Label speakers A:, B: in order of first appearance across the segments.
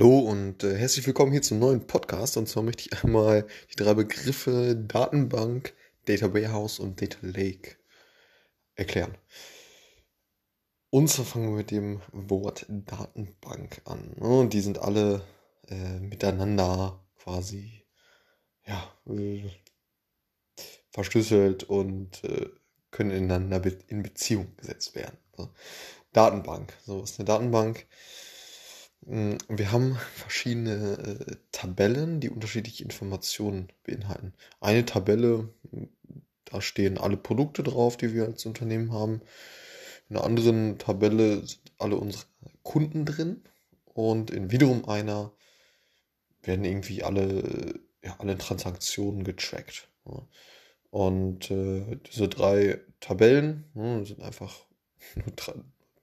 A: Hallo und äh, herzlich willkommen hier zum neuen Podcast. Und zwar möchte ich einmal die drei Begriffe Datenbank, Data Warehouse und Data Lake erklären. Und zwar fangen wir mit dem Wort Datenbank an. Ne? Und die sind alle äh, miteinander quasi ja, äh, verschlüsselt und äh, können ineinander in Beziehung gesetzt werden. So. Datenbank. So was ist eine Datenbank? Wir haben verschiedene äh, Tabellen, die unterschiedliche Informationen beinhalten. Eine Tabelle, da stehen alle Produkte drauf, die wir als Unternehmen haben. In einer anderen Tabelle sind alle unsere Kunden drin. Und in wiederum einer werden irgendwie alle, ja, alle Transaktionen getrackt. Ja. Und äh, diese drei Tabellen ne, sind einfach nur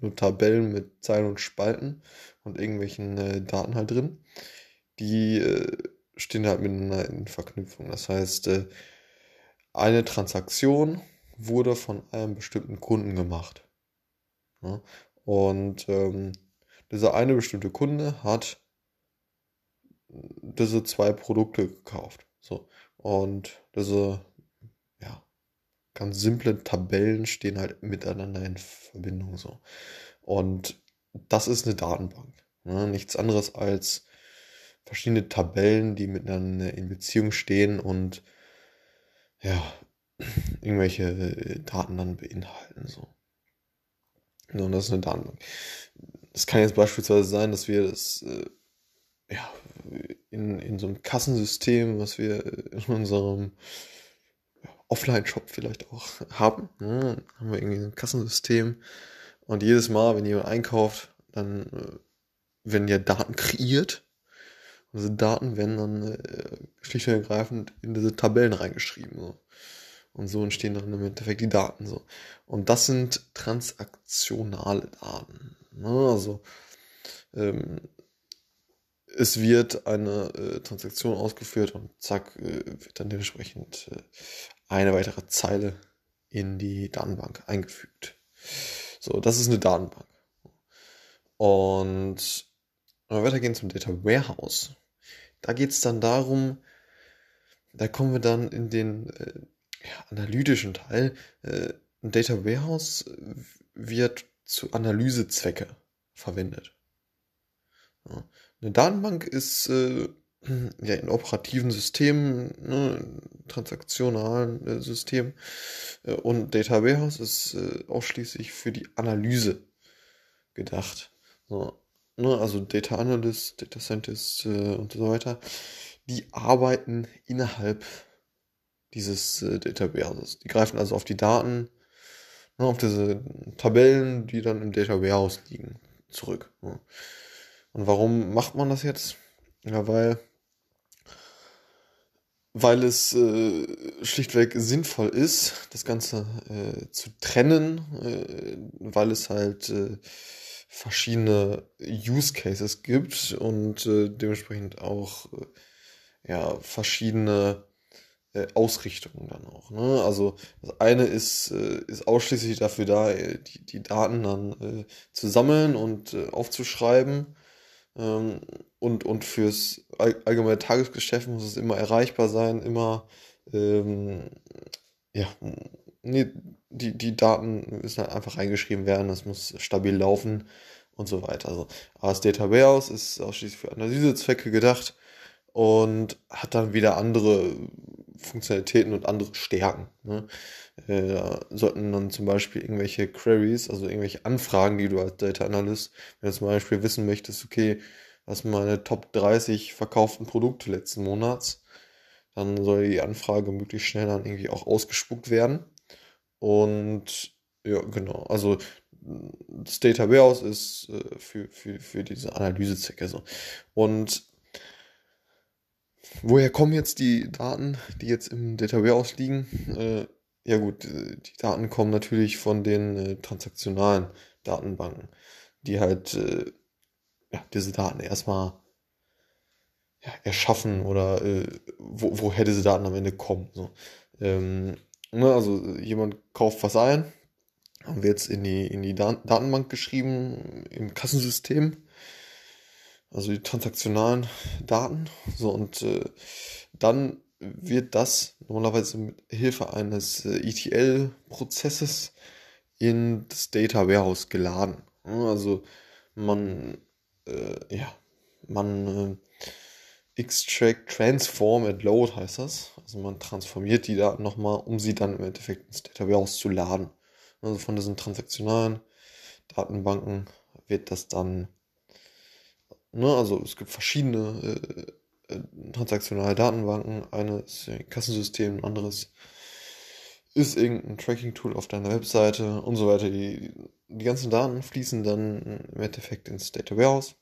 A: nur Tabellen mit Zeilen und Spalten und irgendwelchen äh, Daten halt drin. Die äh, stehen halt miteinander in Verknüpfung. Das heißt, äh, eine Transaktion wurde von einem bestimmten Kunden gemacht. Ja? Und ähm, dieser eine bestimmte Kunde hat diese zwei Produkte gekauft. So. Und diese ganz simple Tabellen stehen halt miteinander in Verbindung so. Und das ist eine Datenbank. Ne? Nichts anderes als verschiedene Tabellen, die miteinander in Beziehung stehen und ja, irgendwelche Daten dann beinhalten. So. Und das ist eine Datenbank. Es kann jetzt beispielsweise sein, dass wir das äh, ja, in, in so einem Kassensystem, was wir in unserem Offline-Shop vielleicht auch haben. Ne? Haben wir irgendwie ein Kassensystem. Und jedes Mal, wenn jemand einkauft, dann äh, werden ja Daten kreiert. Und diese Daten werden dann äh, schlicht und ergreifend in diese Tabellen reingeschrieben. So. Und so entstehen dann im Endeffekt die Daten. So. Und das sind transaktionale Daten. Ne? Also ähm, es wird eine äh, Transaktion ausgeführt und zack, äh, wird dann dementsprechend äh, eine weitere Zeile in die Datenbank eingefügt. So, das ist eine Datenbank. Und wenn wir weitergehen zum Data Warehouse, da geht es dann darum, da kommen wir dann in den äh, analytischen Teil. Äh, ein Data Warehouse wird zu Analysezwecke verwendet. Ja. Eine Datenbank ist äh, ja, in operativen Systemen, ne, transaktionalen äh, Systemen. Äh, und Data Warehouse ist äh, ausschließlich für die Analyse gedacht. So, ne, also Data Analyst, Data Scientist äh, und so weiter, die arbeiten innerhalb dieses äh, Data Warehouses. Die greifen also auf die Daten, ne, auf diese Tabellen, die dann im Data Warehouse liegen, zurück. Ne. Und warum macht man das jetzt? Ja, weil weil es äh, schlichtweg sinnvoll ist, das Ganze äh, zu trennen, äh, weil es halt äh, verschiedene Use Cases gibt und äh, dementsprechend auch äh, ja verschiedene Ausrichtungen dann auch. Ne? Also das eine ist, ist ausschließlich dafür da, die, die Daten dann zu sammeln und aufzuschreiben ähm, und, und fürs allgemeine Tagesgeschäft muss es immer erreichbar sein, immer, ähm, ja, nee, die, die Daten müssen halt einfach reingeschrieben werden, das muss stabil laufen und so weiter. Also, das Data Warehouse ist ausschließlich für Analysezwecke gedacht und hat dann wieder andere Funktionalitäten und andere Stärken. Ne? Äh, sollten dann zum Beispiel irgendwelche Queries, also irgendwelche Anfragen, die du als Data Analyst, wenn du zum Beispiel wissen möchtest, okay, was meine Top 30 verkauften Produkte letzten Monats, dann soll die Anfrage möglichst schnell dann irgendwie auch ausgespuckt werden. Und ja, genau, also das Data Warehouse ist äh, für, für, für diese Analysezwecke so. Und woher kommen jetzt die Daten, die jetzt im Data Warehouse liegen? Äh, ja gut, äh, die Daten kommen natürlich von den äh, transaktionalen Datenbanken, die halt äh, ja, diese Daten erstmal ja, erschaffen oder äh, wo, woher diese Daten am Ende kommen. So. Ähm, ne, also jemand kauft was ein, haben wir jetzt in die, in die Datenbank geschrieben, im Kassensystem. also die transaktionalen Daten. So, und äh, dann wird das normalerweise mit Hilfe eines äh, ETL-Prozesses in das Data Warehouse geladen. Also man, äh, ja, man äh, extract, transform and load heißt das. Also man transformiert die Daten nochmal, um sie dann im Endeffekt ins Data Warehouse zu laden. Also von diesen transaktionalen Datenbanken wird das dann, ne, also es gibt verschiedene äh, äh transaktionale Datenbanken. Eine ist ein Kassensystem, ein anderes ist irgendein Tracking-Tool auf deiner Webseite und so weiter. Die, die ganzen Daten fließen dann im Endeffekt ins Data Warehouse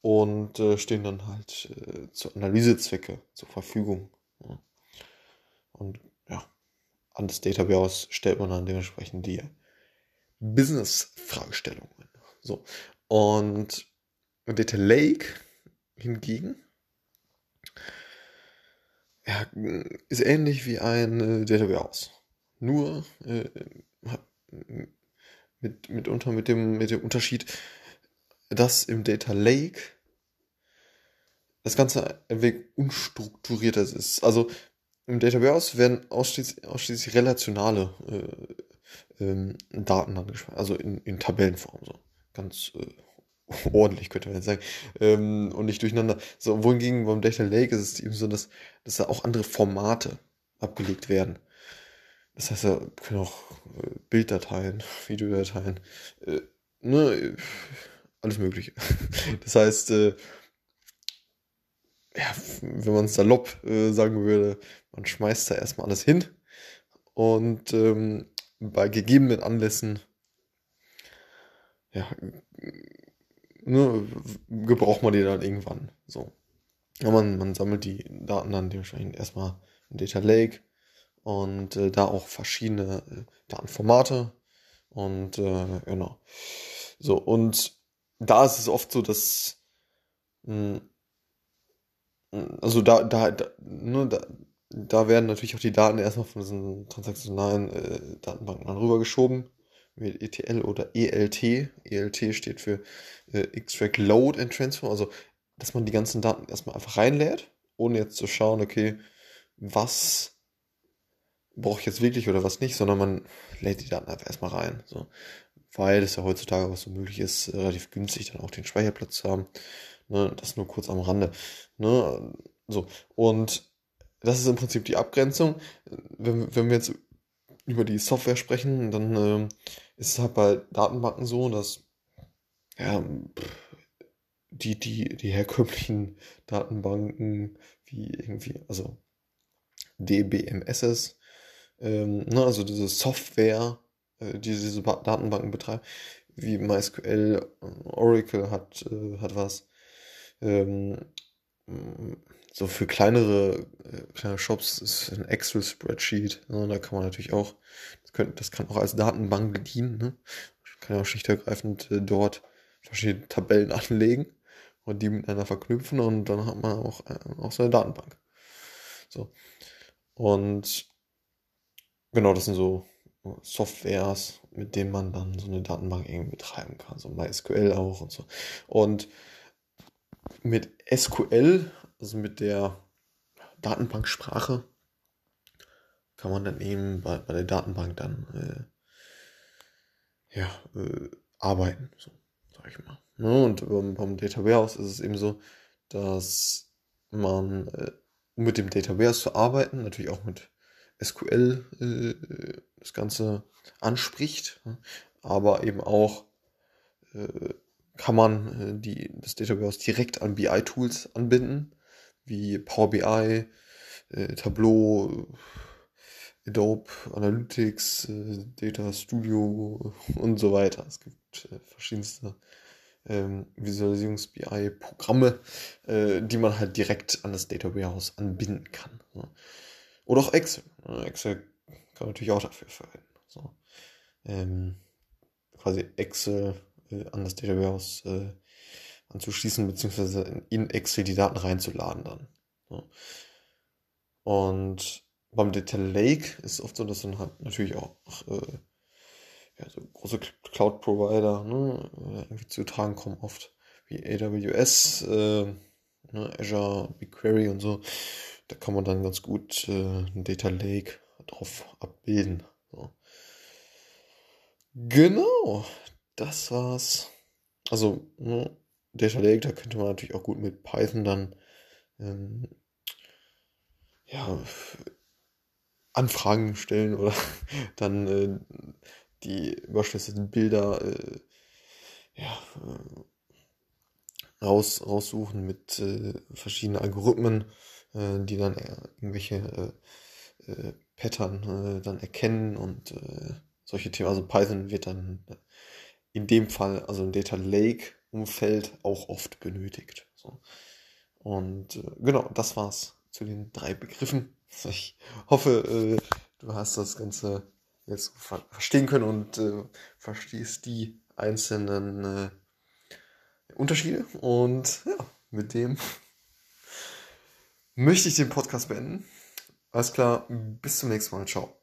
A: und äh, stehen dann halt äh, zu Analysezwecke zur Verfügung. Ja. Und ja, an das Data Warehouse stellt man dann dementsprechend die Business-Fragestellungen. So. Und Data Lake hingegen ja, ist ähnlich wie ein äh, Data Warehouse. Nur äh, mit, mitunter mit dem, mit dem Unterschied, dass im Data Lake das Ganze ein wenig unstrukturierter ist. Also im Data Warehouse werden ausschließlich, ausschließlich relationale äh, ähm, Daten angesprochen, also in, in Tabellenform. So. Ganz äh, ordentlich, könnte man jetzt sagen, ähm, und nicht durcheinander. So, wohingegen beim Data Lake ist es eben so, dass, dass da auch andere Formate abgelegt werden. Das heißt, da können auch äh, Bilddateien, Videodateien, äh, ne, alles Mögliche. Das heißt, äh, ja, wenn man es salopp äh, sagen würde, man schmeißt da erstmal alles hin und ähm, bei gegebenen Anlässen ja, ne, gebraucht man die dann irgendwann. So. Ja, man, man sammelt die Daten dann dementsprechend erstmal in Data Lake und äh, da auch verschiedene äh, Datenformate und äh, genau. So, und da ist es oft so, dass mh, hm, also da, da, da, ne, da, da werden natürlich auch die Daten erstmal von diesen transaktionalen äh, Datenbanken dann rübergeschoben ETL oder ELT. ELT steht für äh, Extract Load and Transfer, also dass man die ganzen Daten erstmal einfach reinlädt, ohne jetzt zu schauen, okay, was brauche ich jetzt wirklich oder was nicht, sondern man lädt die Daten einfach erstmal rein. So. Weil es ja heutzutage, was so möglich ist, relativ günstig dann auch den Speicherplatz zu haben. Ne, das nur kurz am Rande. Ne, so. Und das ist im Prinzip die Abgrenzung. Wenn, wenn wir jetzt über die Software sprechen, dann äh, ist halt bei Datenbanken so, dass ja, die, die, die herkömmlichen Datenbanken wie irgendwie, also DBMSs, ähm, ne, also diese Software, äh, die diese Datenbanken betreibt, wie MySQL, Oracle hat, äh, hat was. Ähm, so für kleinere, äh, Shops ist ein Excel-Spreadsheet. Ne, da kann man natürlich auch, das, könnt, das kann auch als Datenbank dienen. Ne? Kann ja auch schlicht ergreifend äh, dort verschiedene Tabellen anlegen und die miteinander verknüpfen und dann hat man auch, äh, auch so eine Datenbank. So. Und genau, das sind so Softwares, mit denen man dann so eine Datenbank irgendwie betreiben kann. So MySQL auch und so. Und mit SQL, also mit der Datenbanksprache, kann man dann eben bei, bei der Datenbank dann äh, ja, äh, arbeiten, so sag ich mal. Ne? Und beim, beim Data Warehouse ist es eben so, dass man, äh, mit dem Data Warehouse zu arbeiten, natürlich auch mit SQL äh, das Ganze anspricht, ne? aber eben auch äh, kann man äh, die, das Data Warehouse direkt an BI-Tools anbinden, wie Power BI, äh, Tableau, Adobe Analytics, äh, Data Studio und so weiter. Es gibt äh, verschiedenste ähm, Visualisierungs-BI-Programme, äh, die man halt direkt an das Data Warehouse anbinden kann. So. Oder auch Excel. Excel kann man natürlich auch dafür verwenden. So. Ähm, quasi Excel äh, an das Data Warehouse äh, anzuschließen, beziehungsweise in Excel die Daten reinzuladen dann. So. Und beim Data Lake ist es oft so, dass dann halt natürlich auch äh, ja, so große Cloud-Provider ne, irgendwie zu tragen kommen oft, wie AWS, äh, ne, Azure, BigQuery und so. Da kann man dann ganz gut äh, ein Data Lake drauf abbilden. So. Genau, das war's. Also, ne, Data Lake, da könnte man natürlich auch gut mit Python dann ähm, ja, Anfragen stellen oder dann äh, die überschlüsselten Bilder äh, ja, äh, raus, raussuchen mit äh, verschiedenen Algorithmen, äh, die dann irgendwelche äh, Pattern dann erkennen und solche Themen. Also Python wird dann in dem Fall, also im Data Lake Umfeld auch oft benötigt. So. Und genau, das war's zu den drei Begriffen. Ich hoffe, du hast das Ganze jetzt verstehen können und äh, verstehst die einzelnen äh, Unterschiede. Und ja, mit dem möchte ich den Podcast beenden. Alles klar, bis zum nächsten Mal. Ciao.